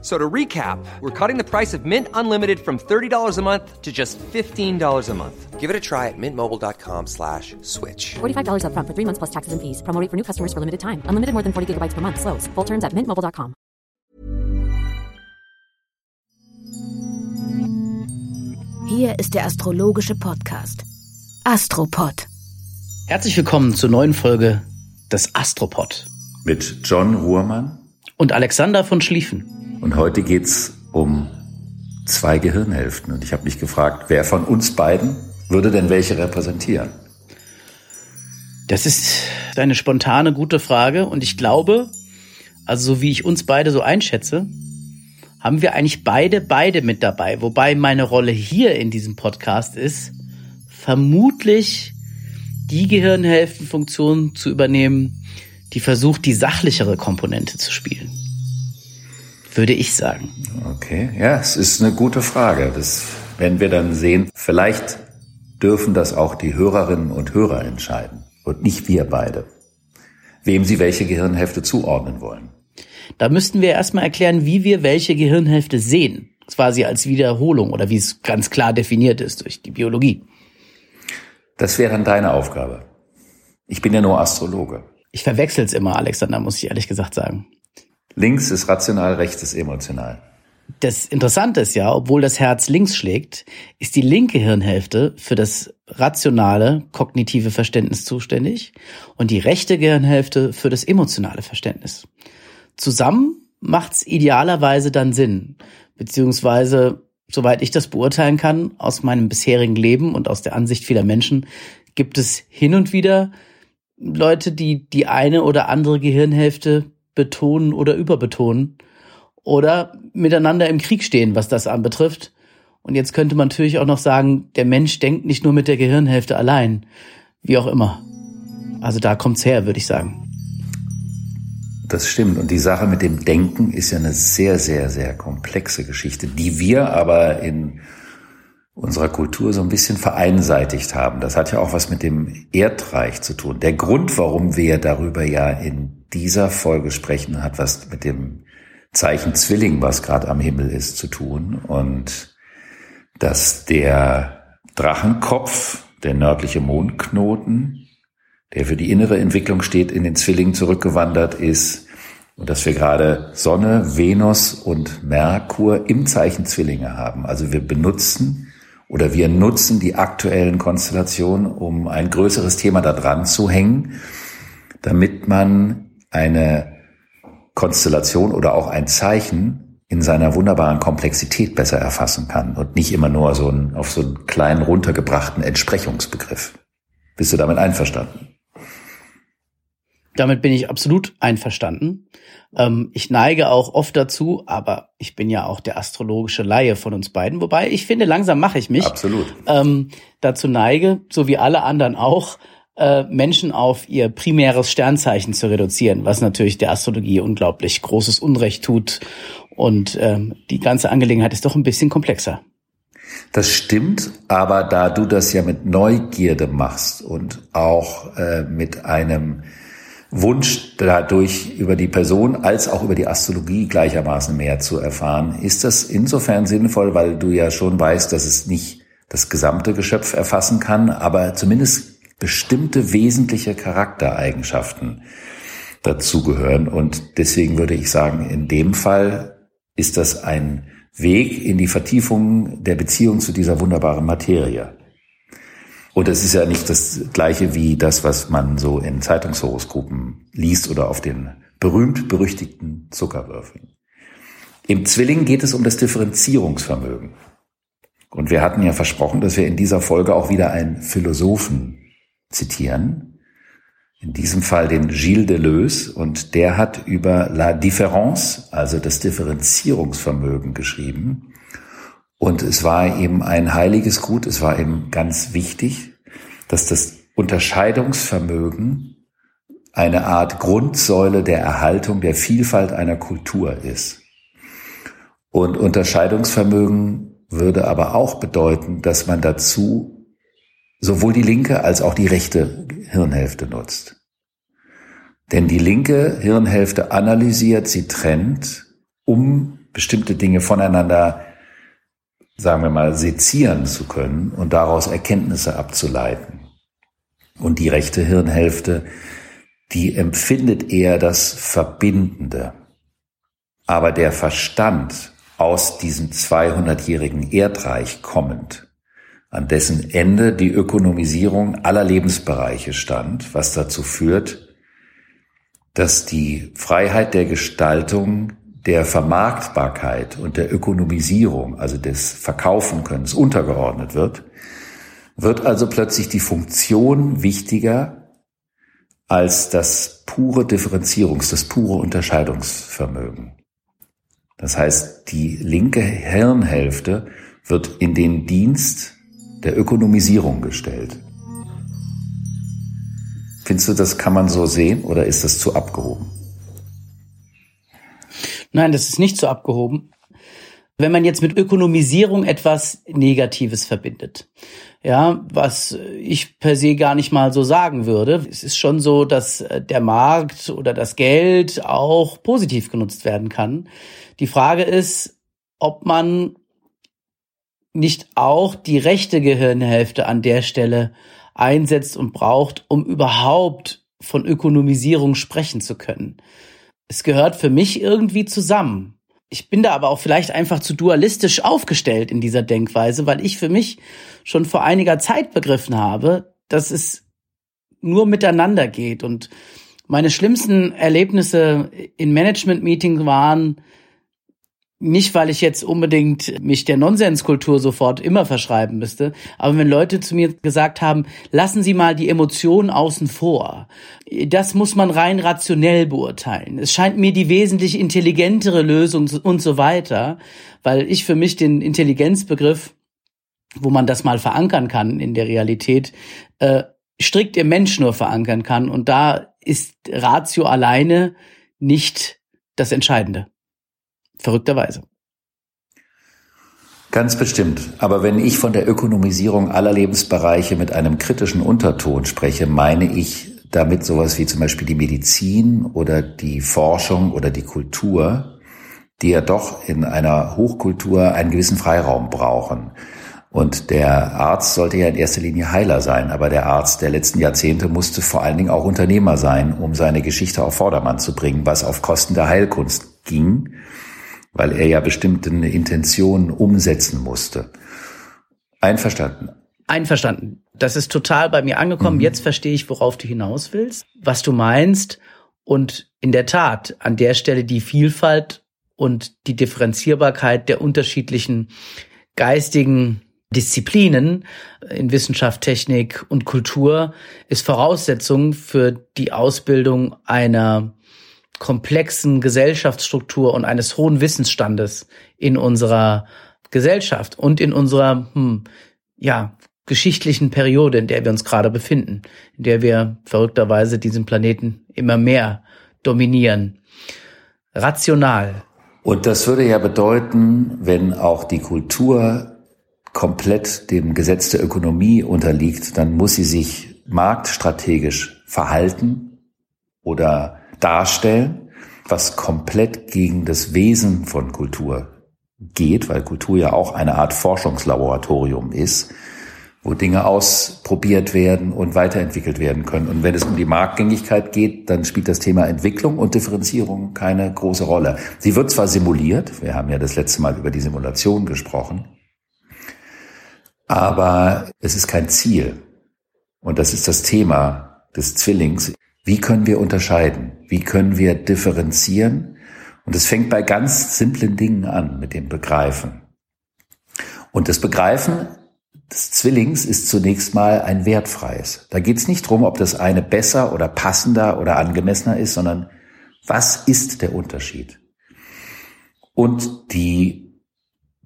So to recap, we're cutting the price of Mint Unlimited from $30 a month to just $15 a month. Give it a try at mintmobile.com slash switch. $45 up front for three months plus taxes and fees. Promo rate for new customers for limited time. Unlimited more than 40 gigabytes per month. Slows. Full terms at mintmobile.com. Hier ist der astrologische Podcast. Astropod. Herzlich willkommen zur neuen Folge des Astropod. Mit John Ruhrmann. Und Alexander von Schlieffen. Und heute geht's um zwei Gehirnhälften. Und ich habe mich gefragt, wer von uns beiden würde denn welche repräsentieren? Das ist eine spontane, gute Frage. Und ich glaube, also so wie ich uns beide so einschätze, haben wir eigentlich beide, beide mit dabei. Wobei meine Rolle hier in diesem Podcast ist, vermutlich die Gehirnhälftenfunktion zu übernehmen, die versucht, die sachlichere Komponente zu spielen. Würde ich sagen. Okay, ja, es ist eine gute Frage. Das werden wir dann sehen. Vielleicht dürfen das auch die Hörerinnen und Hörer entscheiden und nicht wir beide, wem sie welche Gehirnhälfte zuordnen wollen. Da müssten wir erstmal erklären, wie wir welche Gehirnhälfte sehen. Quasi als Wiederholung oder wie es ganz klar definiert ist durch die Biologie. Das wäre dann deine Aufgabe. Ich bin ja nur Astrologe. Ich verwechsel's immer, Alexander, muss ich ehrlich gesagt sagen. Links ist rational, rechts ist emotional. Das Interessante ist ja, obwohl das Herz links schlägt, ist die linke Hirnhälfte für das rationale, kognitive Verständnis zuständig und die rechte Gehirnhälfte für das emotionale Verständnis. Zusammen macht's idealerweise dann Sinn, beziehungsweise, soweit ich das beurteilen kann, aus meinem bisherigen Leben und aus der Ansicht vieler Menschen, gibt es hin und wieder Leute, die die eine oder andere Gehirnhälfte betonen oder überbetonen oder miteinander im Krieg stehen, was das anbetrifft. Und jetzt könnte man natürlich auch noch sagen, der Mensch denkt nicht nur mit der Gehirnhälfte allein, wie auch immer. Also da kommt's her, würde ich sagen. Das stimmt. Und die Sache mit dem Denken ist ja eine sehr, sehr, sehr komplexe Geschichte, die wir aber in unserer Kultur so ein bisschen vereinseitigt haben. Das hat ja auch was mit dem Erdreich zu tun. Der Grund, warum wir darüber ja in dieser Folge sprechen, hat was mit dem Zeichen Zwilling, was gerade am Himmel ist, zu tun. Und dass der Drachenkopf, der nördliche Mondknoten, der für die innere Entwicklung steht, in den Zwillingen zurückgewandert ist und dass wir gerade Sonne, Venus und Merkur im Zeichen Zwillinge haben. Also wir benutzen oder wir nutzen die aktuellen Konstellationen, um ein größeres Thema da dran zu hängen, damit man eine Konstellation oder auch ein Zeichen in seiner wunderbaren Komplexität besser erfassen kann und nicht immer nur so einen, auf so einen kleinen runtergebrachten Entsprechungsbegriff. Bist du damit einverstanden? Damit bin ich absolut einverstanden. Ähm, ich neige auch oft dazu, aber ich bin ja auch der astrologische Laie von uns beiden, wobei ich finde, langsam mache ich mich. Absolut. Ähm, dazu neige, so wie alle anderen auch, äh, Menschen auf ihr primäres Sternzeichen zu reduzieren, was natürlich der Astrologie unglaublich großes Unrecht tut. Und ähm, die ganze Angelegenheit ist doch ein bisschen komplexer. Das stimmt, aber da du das ja mit Neugierde machst und auch äh, mit einem Wunsch dadurch über die Person als auch über die Astrologie gleichermaßen mehr zu erfahren. Ist das insofern sinnvoll, weil du ja schon weißt, dass es nicht das gesamte Geschöpf erfassen kann, aber zumindest bestimmte wesentliche Charaktereigenschaften dazugehören. Und deswegen würde ich sagen, in dem Fall ist das ein Weg in die Vertiefung der Beziehung zu dieser wunderbaren Materie. Und es ist ja nicht das gleiche wie das, was man so in Zeitungshoroskopen liest oder auf den berühmt-berüchtigten Zuckerwürfeln. Im Zwilling geht es um das Differenzierungsvermögen. Und wir hatten ja versprochen, dass wir in dieser Folge auch wieder einen Philosophen zitieren. In diesem Fall den Gilles Deleuze. Und der hat über La Différence, also das Differenzierungsvermögen geschrieben. Und es war eben ein heiliges Gut, es war eben ganz wichtig, dass das Unterscheidungsvermögen eine Art Grundsäule der Erhaltung der Vielfalt einer Kultur ist. Und Unterscheidungsvermögen würde aber auch bedeuten, dass man dazu sowohl die linke als auch die rechte Hirnhälfte nutzt. Denn die linke Hirnhälfte analysiert, sie trennt, um bestimmte Dinge voneinander, sagen wir mal, sezieren zu können und daraus Erkenntnisse abzuleiten. Und die rechte Hirnhälfte, die empfindet eher das Verbindende. Aber der Verstand aus diesem 200-jährigen Erdreich kommend, an dessen Ende die Ökonomisierung aller Lebensbereiche stand, was dazu führt, dass die Freiheit der Gestaltung, der Vermarktbarkeit und der Ökonomisierung, also des Verkaufenkönnens, untergeordnet wird, wird also plötzlich die Funktion wichtiger als das pure Differenzierungs-, das pure Unterscheidungsvermögen. Das heißt, die linke Hirnhälfte wird in den Dienst der Ökonomisierung gestellt. Findest du, das kann man so sehen oder ist das zu abgehoben? Nein, das ist nicht zu abgehoben. Wenn man jetzt mit Ökonomisierung etwas Negatives verbindet, ja, was ich per se gar nicht mal so sagen würde. Es ist schon so, dass der Markt oder das Geld auch positiv genutzt werden kann. Die Frage ist, ob man nicht auch die rechte Gehirnhälfte an der Stelle einsetzt und braucht, um überhaupt von Ökonomisierung sprechen zu können. Es gehört für mich irgendwie zusammen. Ich bin da aber auch vielleicht einfach zu dualistisch aufgestellt in dieser Denkweise, weil ich für mich schon vor einiger Zeit begriffen habe, dass es nur miteinander geht. Und meine schlimmsten Erlebnisse in Management-Meetings waren, nicht, weil ich jetzt unbedingt mich der Nonsenskultur sofort immer verschreiben müsste, aber wenn Leute zu mir gesagt haben, lassen Sie mal die Emotionen außen vor, das muss man rein rationell beurteilen. Es scheint mir die wesentlich intelligentere Lösung und so weiter, weil ich für mich den Intelligenzbegriff, wo man das mal verankern kann in der Realität, äh, strikt im Mensch nur verankern kann und da ist Ratio alleine nicht das Entscheidende. Verrückterweise. Ganz bestimmt. Aber wenn ich von der Ökonomisierung aller Lebensbereiche mit einem kritischen Unterton spreche, meine ich damit sowas wie zum Beispiel die Medizin oder die Forschung oder die Kultur, die ja doch in einer Hochkultur einen gewissen Freiraum brauchen. Und der Arzt sollte ja in erster Linie Heiler sein, aber der Arzt der letzten Jahrzehnte musste vor allen Dingen auch Unternehmer sein, um seine Geschichte auf Vordermann zu bringen, was auf Kosten der Heilkunst ging weil er ja bestimmte Intentionen umsetzen musste. Einverstanden. Einverstanden. Das ist total bei mir angekommen. Mhm. Jetzt verstehe ich, worauf du hinaus willst, was du meinst. Und in der Tat, an der Stelle die Vielfalt und die Differenzierbarkeit der unterschiedlichen geistigen Disziplinen in Wissenschaft, Technik und Kultur ist Voraussetzung für die Ausbildung einer komplexen Gesellschaftsstruktur und eines hohen Wissensstandes in unserer Gesellschaft und in unserer hm, ja geschichtlichen Periode, in der wir uns gerade befinden, in der wir verrückterweise diesen Planeten immer mehr dominieren. Rational. Und das würde ja bedeuten, wenn auch die Kultur komplett dem Gesetz der Ökonomie unterliegt, dann muss sie sich marktstrategisch verhalten oder darstellen, was komplett gegen das Wesen von Kultur geht, weil Kultur ja auch eine Art Forschungslaboratorium ist, wo Dinge ausprobiert werden und weiterentwickelt werden können. Und wenn es um die Marktgängigkeit geht, dann spielt das Thema Entwicklung und Differenzierung keine große Rolle. Sie wird zwar simuliert, wir haben ja das letzte Mal über die Simulation gesprochen, aber es ist kein Ziel. Und das ist das Thema des Zwillings. Wie können wir unterscheiden? Wie können wir differenzieren? Und es fängt bei ganz simplen Dingen an mit dem Begreifen. Und das Begreifen des Zwillings ist zunächst mal ein wertfreies. Da geht es nicht drum, ob das eine besser oder passender oder angemessener ist, sondern was ist der Unterschied? Und die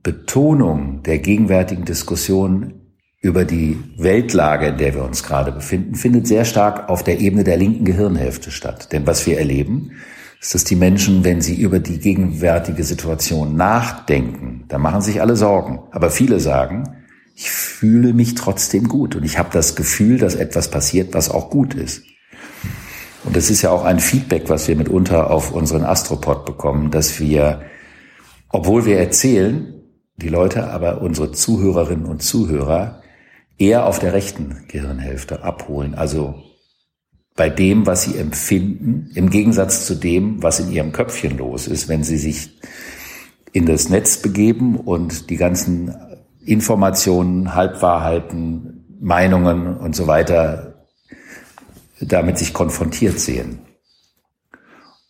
Betonung der gegenwärtigen Diskussion über die Weltlage, in der wir uns gerade befinden, findet sehr stark auf der Ebene der linken Gehirnhälfte statt. Denn was wir erleben, ist, dass die Menschen, wenn sie über die gegenwärtige Situation nachdenken, da machen sich alle Sorgen. Aber viele sagen, ich fühle mich trotzdem gut und ich habe das Gefühl, dass etwas passiert, was auch gut ist. Und das ist ja auch ein Feedback, was wir mitunter auf unseren Astropod bekommen, dass wir, obwohl wir erzählen, die Leute, aber unsere Zuhörerinnen und Zuhörer eher auf der rechten Gehirnhälfte abholen. Also bei dem, was sie empfinden, im Gegensatz zu dem, was in ihrem Köpfchen los ist, wenn sie sich in das Netz begeben und die ganzen Informationen, Halbwahrheiten, Meinungen und so weiter damit sich konfrontiert sehen.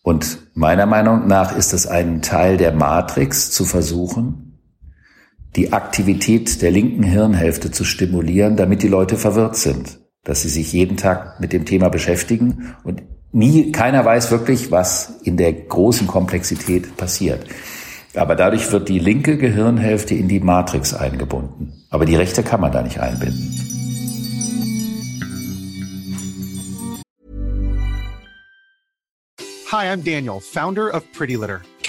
Und meiner Meinung nach ist es ein Teil der Matrix zu versuchen, die Aktivität der linken Hirnhälfte zu stimulieren, damit die Leute verwirrt sind dass sie sich jeden Tag mit dem Thema beschäftigen und nie, keiner weiß wirklich, was in der großen Komplexität passiert. Aber dadurch wird die linke Gehirnhälfte in die Matrix eingebunden. Aber die rechte kann man da nicht einbinden. Hi, I'm Daniel, Founder of Pretty Litter.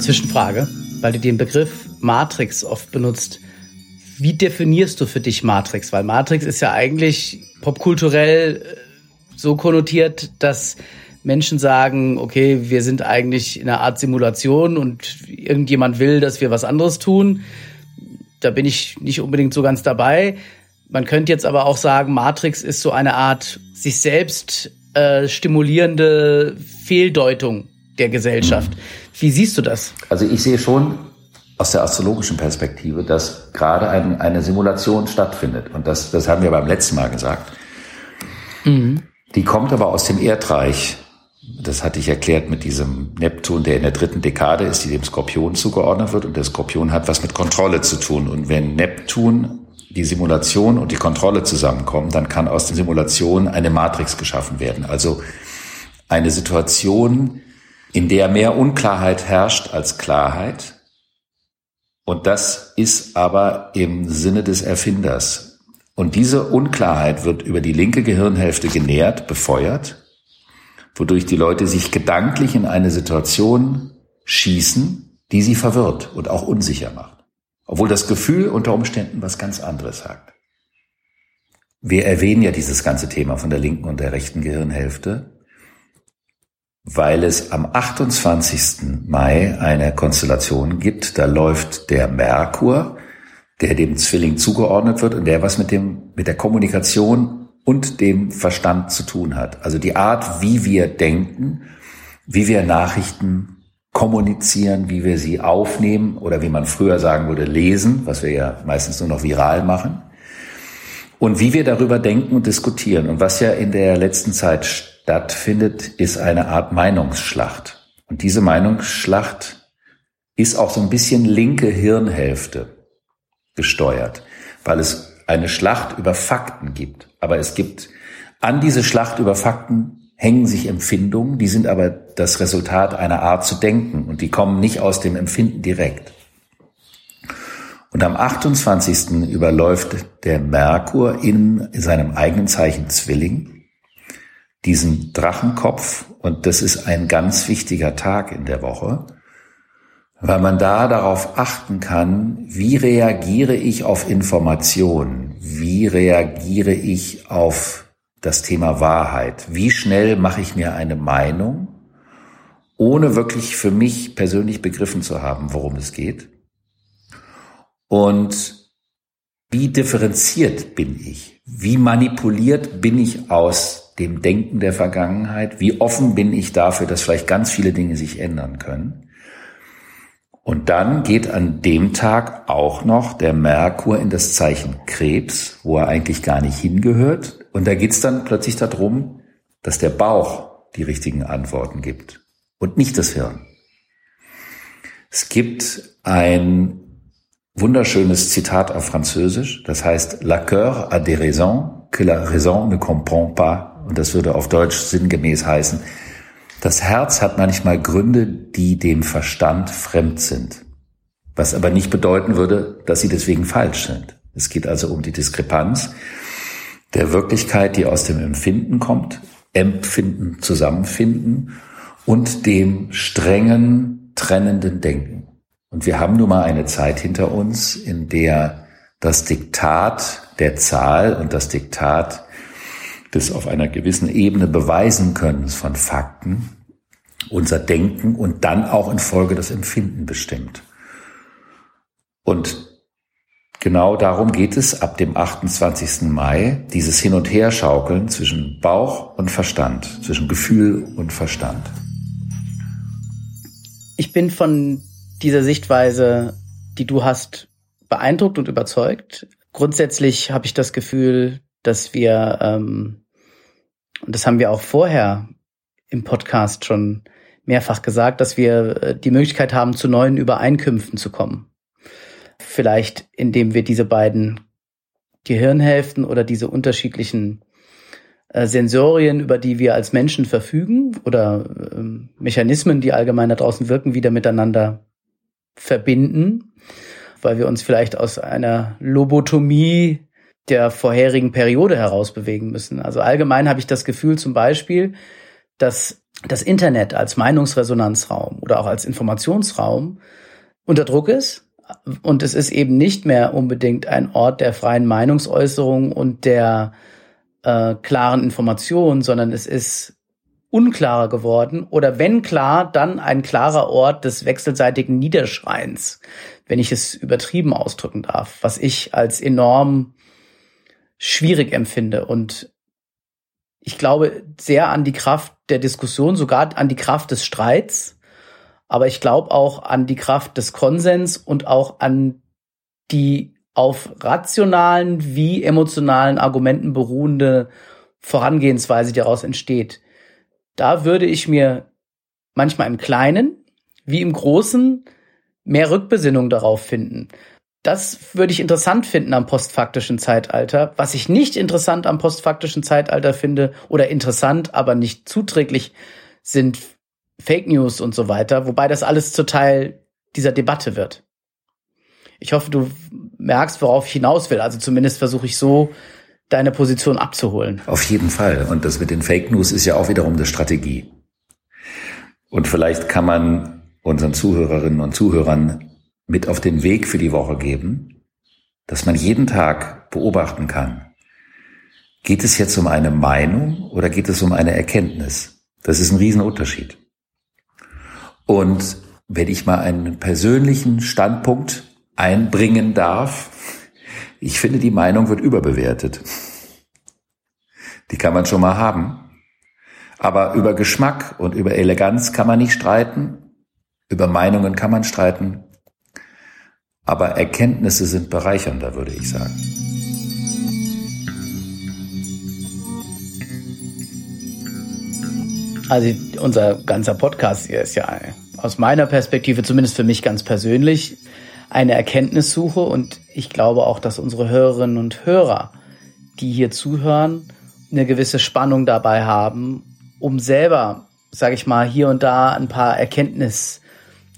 Zwischenfrage, weil du den Begriff Matrix oft benutzt. Wie definierst du für dich Matrix? Weil Matrix ist ja eigentlich popkulturell äh, so konnotiert, dass Menschen sagen, okay, wir sind eigentlich in einer Art Simulation und irgendjemand will, dass wir was anderes tun. Da bin ich nicht unbedingt so ganz dabei. Man könnte jetzt aber auch sagen, Matrix ist so eine Art sich selbst äh, stimulierende Fehldeutung der Gesellschaft. Wie siehst du das? Also ich sehe schon aus der astrologischen Perspektive, dass gerade ein, eine Simulation stattfindet. Und das, das haben wir beim letzten Mal gesagt. Mhm. Die kommt aber aus dem Erdreich. Das hatte ich erklärt mit diesem Neptun, der in der dritten Dekade ist, die dem Skorpion zugeordnet wird. Und der Skorpion hat was mit Kontrolle zu tun. Und wenn Neptun, die Simulation und die Kontrolle zusammenkommen, dann kann aus der Simulation eine Matrix geschaffen werden. Also eine Situation, in der mehr Unklarheit herrscht als Klarheit. Und das ist aber im Sinne des Erfinders. Und diese Unklarheit wird über die linke Gehirnhälfte genährt, befeuert, wodurch die Leute sich gedanklich in eine Situation schießen, die sie verwirrt und auch unsicher macht. Obwohl das Gefühl unter Umständen was ganz anderes sagt. Wir erwähnen ja dieses ganze Thema von der linken und der rechten Gehirnhälfte, weil es am 28. Mai eine Konstellation gibt, da läuft der Merkur, der dem Zwilling zugeordnet wird und der was mit dem, mit der Kommunikation und dem Verstand zu tun hat. Also die Art, wie wir denken, wie wir Nachrichten kommunizieren, wie wir sie aufnehmen oder wie man früher sagen würde, lesen, was wir ja meistens nur noch viral machen. Und wie wir darüber denken und diskutieren. Und was ja in der letzten Zeit stattfindet, ist eine Art Meinungsschlacht. Und diese Meinungsschlacht ist auch so ein bisschen linke Hirnhälfte gesteuert, weil es eine Schlacht über Fakten gibt. Aber es gibt an diese Schlacht über Fakten hängen sich Empfindungen, die sind aber das Resultat einer Art zu denken und die kommen nicht aus dem Empfinden direkt. Und am 28. überläuft der Merkur in seinem eigenen Zeichen Zwilling diesen Drachenkopf und das ist ein ganz wichtiger Tag in der Woche, weil man da darauf achten kann, wie reagiere ich auf Informationen, wie reagiere ich auf das Thema Wahrheit, wie schnell mache ich mir eine Meinung, ohne wirklich für mich persönlich begriffen zu haben, worum es geht. Und wie differenziert bin ich? Wie manipuliert bin ich aus dem Denken der Vergangenheit? Wie offen bin ich dafür, dass vielleicht ganz viele Dinge sich ändern können? Und dann geht an dem Tag auch noch der Merkur in das Zeichen Krebs, wo er eigentlich gar nicht hingehört. Und da geht's dann plötzlich darum, dass der Bauch die richtigen Antworten gibt und nicht das Hirn. Es gibt ein wunderschönes Zitat auf Französisch, das heißt La cœur a des raisons que la raison ne comprend pas. Und das würde auf Deutsch sinngemäß heißen, das Herz hat manchmal Gründe, die dem Verstand fremd sind. Was aber nicht bedeuten würde, dass sie deswegen falsch sind. Es geht also um die Diskrepanz der Wirklichkeit, die aus dem Empfinden kommt, Empfinden, Zusammenfinden und dem strengen, trennenden Denken. Und wir haben nun mal eine Zeit hinter uns, in der das Diktat der Zahl und das Diktat des auf einer gewissen Ebene beweisen können von Fakten unser Denken und dann auch in Folge das Empfinden bestimmt. Und genau darum geht es ab dem 28. Mai, dieses Hin- und Herschaukeln zwischen Bauch und Verstand, zwischen Gefühl und Verstand. Ich bin von dieser Sichtweise, die du hast, beeindruckt und überzeugt. Grundsätzlich habe ich das Gefühl, dass wir, ähm, und das haben wir auch vorher im Podcast schon mehrfach gesagt, dass wir äh, die Möglichkeit haben, zu neuen Übereinkünften zu kommen. Vielleicht indem wir diese beiden Gehirnhälften oder diese unterschiedlichen äh, Sensorien, über die wir als Menschen verfügen oder äh, Mechanismen, die allgemein da draußen wirken, wieder miteinander verbinden, weil wir uns vielleicht aus einer Lobotomie der vorherigen Periode heraus bewegen müssen. Also allgemein habe ich das Gefühl zum Beispiel, dass das Internet als Meinungsresonanzraum oder auch als Informationsraum unter Druck ist. Und es ist eben nicht mehr unbedingt ein Ort der freien Meinungsäußerung und der äh, klaren Information, sondern es ist unklarer geworden oder wenn klar, dann ein klarer Ort des wechselseitigen Niederschreins, wenn ich es übertrieben ausdrücken darf, was ich als enorm schwierig empfinde und ich glaube sehr an die Kraft der Diskussion, sogar an die Kraft des Streits, aber ich glaube auch an die Kraft des Konsens und auch an die auf rationalen wie emotionalen Argumenten beruhende Vorangehensweise, die daraus entsteht. Da würde ich mir manchmal im Kleinen wie im Großen mehr Rückbesinnung darauf finden. Das würde ich interessant finden am postfaktischen Zeitalter. Was ich nicht interessant am postfaktischen Zeitalter finde oder interessant, aber nicht zuträglich sind Fake News und so weiter, wobei das alles zu Teil dieser Debatte wird. Ich hoffe, du merkst, worauf ich hinaus will. Also zumindest versuche ich so, deine Position abzuholen. Auf jeden Fall. Und das mit den Fake News ist ja auch wiederum eine Strategie. Und vielleicht kann man unseren Zuhörerinnen und Zuhörern mit auf den Weg für die Woche geben, dass man jeden Tag beobachten kann. Geht es jetzt um eine Meinung oder geht es um eine Erkenntnis? Das ist ein Riesenunterschied. Und wenn ich mal einen persönlichen Standpunkt einbringen darf, ich finde, die Meinung wird überbewertet. Die kann man schon mal haben. Aber über Geschmack und über Eleganz kann man nicht streiten. Über Meinungen kann man streiten. Aber Erkenntnisse sind bereichernder, würde ich sagen. Also unser ganzer Podcast hier ist ja aus meiner Perspektive, zumindest für mich ganz persönlich, eine Erkenntnissuche und ich glaube auch, dass unsere Hörerinnen und Hörer, die hier zuhören, eine gewisse Spannung dabei haben, um selber, sage ich mal, hier und da ein paar Erkenntnis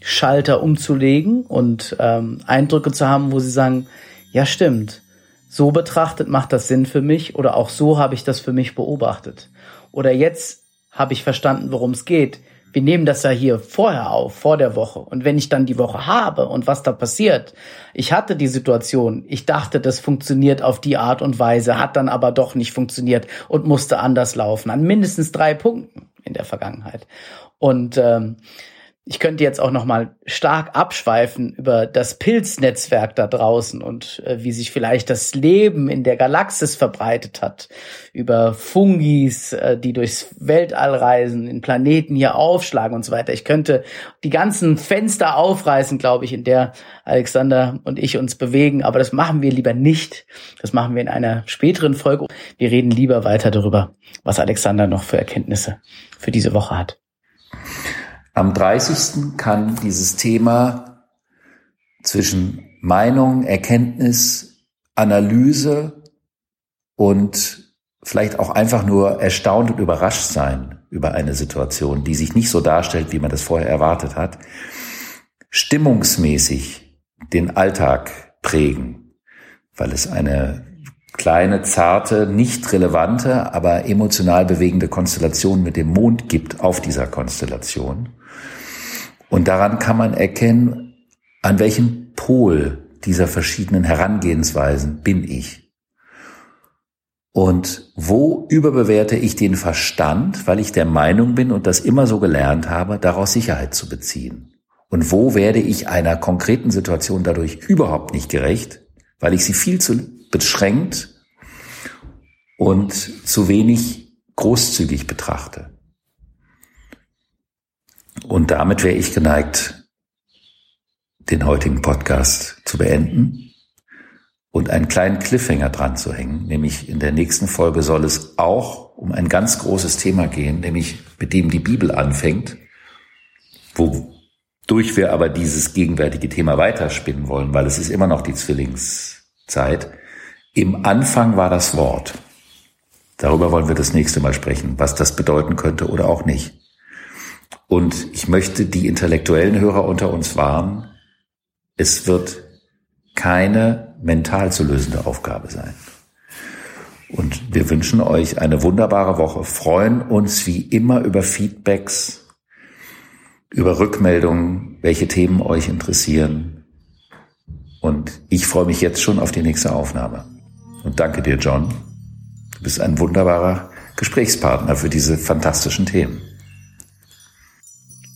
Schalter umzulegen und ähm, Eindrücke zu haben, wo sie sagen, ja stimmt, so betrachtet macht das Sinn für mich oder auch so habe ich das für mich beobachtet. Oder jetzt habe ich verstanden, worum es geht. Wir nehmen das ja hier vorher auf, vor der Woche. Und wenn ich dann die Woche habe und was da passiert, ich hatte die Situation, ich dachte, das funktioniert auf die Art und Weise, hat dann aber doch nicht funktioniert und musste anders laufen, an mindestens drei Punkten in der Vergangenheit. Und ähm, ich könnte jetzt auch noch mal stark abschweifen über das Pilznetzwerk da draußen und äh, wie sich vielleicht das Leben in der Galaxis verbreitet hat, über Fungis, äh, die durchs Weltall reisen, in Planeten hier aufschlagen und so weiter. Ich könnte die ganzen Fenster aufreißen, glaube ich, in der Alexander und ich uns bewegen, aber das machen wir lieber nicht. Das machen wir in einer späteren Folge. Wir reden lieber weiter darüber, was Alexander noch für Erkenntnisse für diese Woche hat. Am 30. kann dieses Thema zwischen Meinung, Erkenntnis, Analyse und vielleicht auch einfach nur erstaunt und überrascht sein über eine Situation, die sich nicht so darstellt, wie man das vorher erwartet hat, stimmungsmäßig den Alltag prägen, weil es eine kleine, zarte, nicht relevante, aber emotional bewegende Konstellation mit dem Mond gibt auf dieser Konstellation. Und daran kann man erkennen, an welchem Pol dieser verschiedenen Herangehensweisen bin ich. Und wo überbewerte ich den Verstand, weil ich der Meinung bin und das immer so gelernt habe, daraus Sicherheit zu beziehen? Und wo werde ich einer konkreten Situation dadurch überhaupt nicht gerecht, weil ich sie viel zu beschränkt und zu wenig großzügig betrachte? Und damit wäre ich geneigt, den heutigen Podcast zu beenden und einen kleinen Cliffhanger dran zu hängen. Nämlich in der nächsten Folge soll es auch um ein ganz großes Thema gehen, nämlich mit dem die Bibel anfängt, wodurch wir aber dieses gegenwärtige Thema weiterspinnen wollen, weil es ist immer noch die Zwillingszeit. Im Anfang war das Wort. Darüber wollen wir das nächste Mal sprechen, was das bedeuten könnte oder auch nicht. Und ich möchte die intellektuellen Hörer unter uns warnen, es wird keine mental zu lösende Aufgabe sein. Und wir wünschen euch eine wunderbare Woche, freuen uns wie immer über Feedbacks, über Rückmeldungen, welche Themen euch interessieren. Und ich freue mich jetzt schon auf die nächste Aufnahme. Und danke dir, John. Du bist ein wunderbarer Gesprächspartner für diese fantastischen Themen.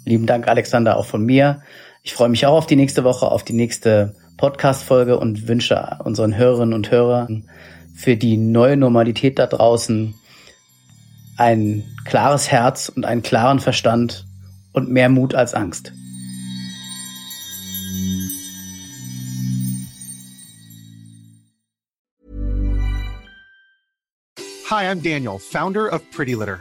Lieben Dank, Alexander, auch von mir. Ich freue mich auch auf die nächste Woche, auf die nächste Podcast-Folge und wünsche unseren Hörerinnen und Hörern für die neue Normalität da draußen ein klares Herz und einen klaren Verstand und mehr Mut als Angst. Hi, I'm Daniel, founder of Pretty Litter.